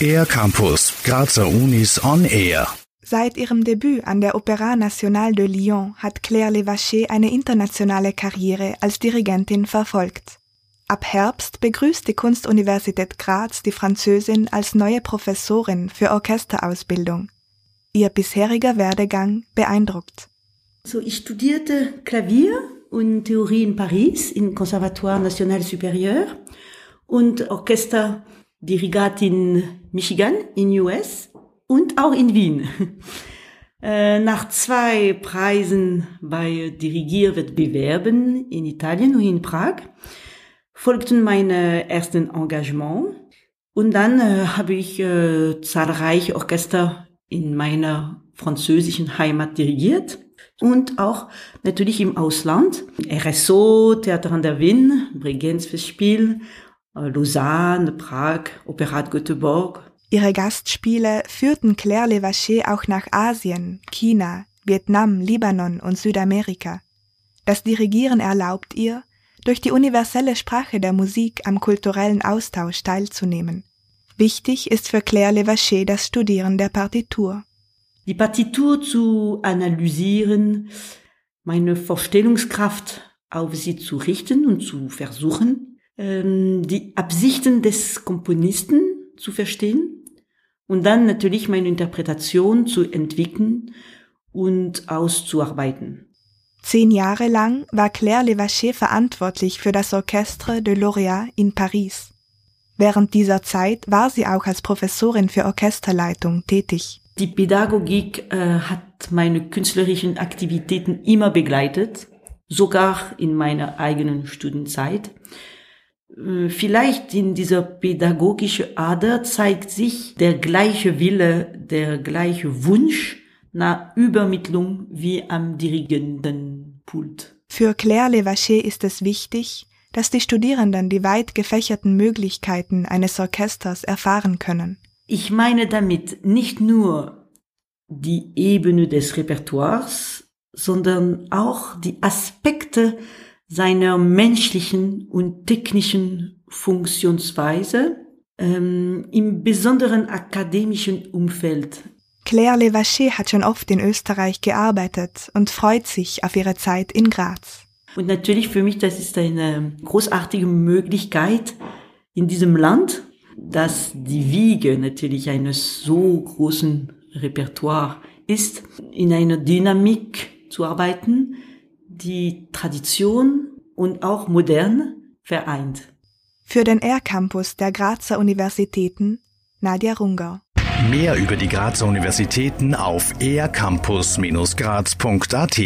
Air Campus, Grazer Unis on Air. Seit ihrem Debüt an der Opéra Nationale de Lyon hat Claire Levaché eine internationale Karriere als Dirigentin verfolgt. Ab Herbst begrüßt die Kunstuniversität Graz die Französin als neue Professorin für Orchesterausbildung. Ihr bisheriger Werdegang beeindruckt. So, ich studierte Klavier und Theorie in Paris im Conservatoire National Supérieur und Orchesterdirigat in Michigan in US und auch in Wien. Äh, nach zwei Preisen bei Dirigierwettbewerben in Italien und in Prag folgten meine ersten Engagement und dann äh, habe ich äh, zahlreiche Orchester in meiner französischen Heimat dirigiert und auch natürlich im Ausland. RSO, Theater an der Wien, Bregenz Festspiel, äh, Lausanne, Prag, Operat Göteborg. Ihre Gastspiele führten Claire Levaché auch nach Asien, China, Vietnam, Libanon und Südamerika. Das Dirigieren erlaubt ihr, durch die universelle Sprache der Musik am kulturellen Austausch teilzunehmen. Wichtig ist für Claire Levaché das Studieren der Partitur. Die Partitur zu analysieren, meine Vorstellungskraft auf sie zu richten und zu versuchen, die Absichten des Komponisten zu verstehen und dann natürlich meine Interpretation zu entwickeln und auszuarbeiten. Zehn Jahre lang war Claire Levaché verantwortlich für das Orchestre de Lauréat in Paris. Während dieser Zeit war sie auch als Professorin für Orchesterleitung tätig. Die Pädagogik äh, hat meine künstlerischen Aktivitäten immer begleitet, sogar in meiner eigenen Studienzeit. Äh, vielleicht in dieser pädagogischen Ader zeigt sich der gleiche Wille, der gleiche Wunsch nach Übermittlung wie am Dirigendenpult. Für Claire Levaché ist es wichtig, dass die Studierenden die weit gefächerten Möglichkeiten eines Orchesters erfahren können. Ich meine damit nicht nur die Ebene des Repertoires, sondern auch die Aspekte seiner menschlichen und technischen Funktionsweise ähm, im besonderen akademischen Umfeld. Claire Levaché hat schon oft in Österreich gearbeitet und freut sich auf ihre Zeit in Graz. Und natürlich für mich, das ist eine großartige Möglichkeit in diesem Land, dass die Wiege natürlich eines so großen Repertoire ist, in einer Dynamik zu arbeiten, die Tradition und auch modern vereint. Für den R-Campus der Grazer Universitäten Nadja Runger. Mehr über die Grazer Universitäten auf ercampus-graz.at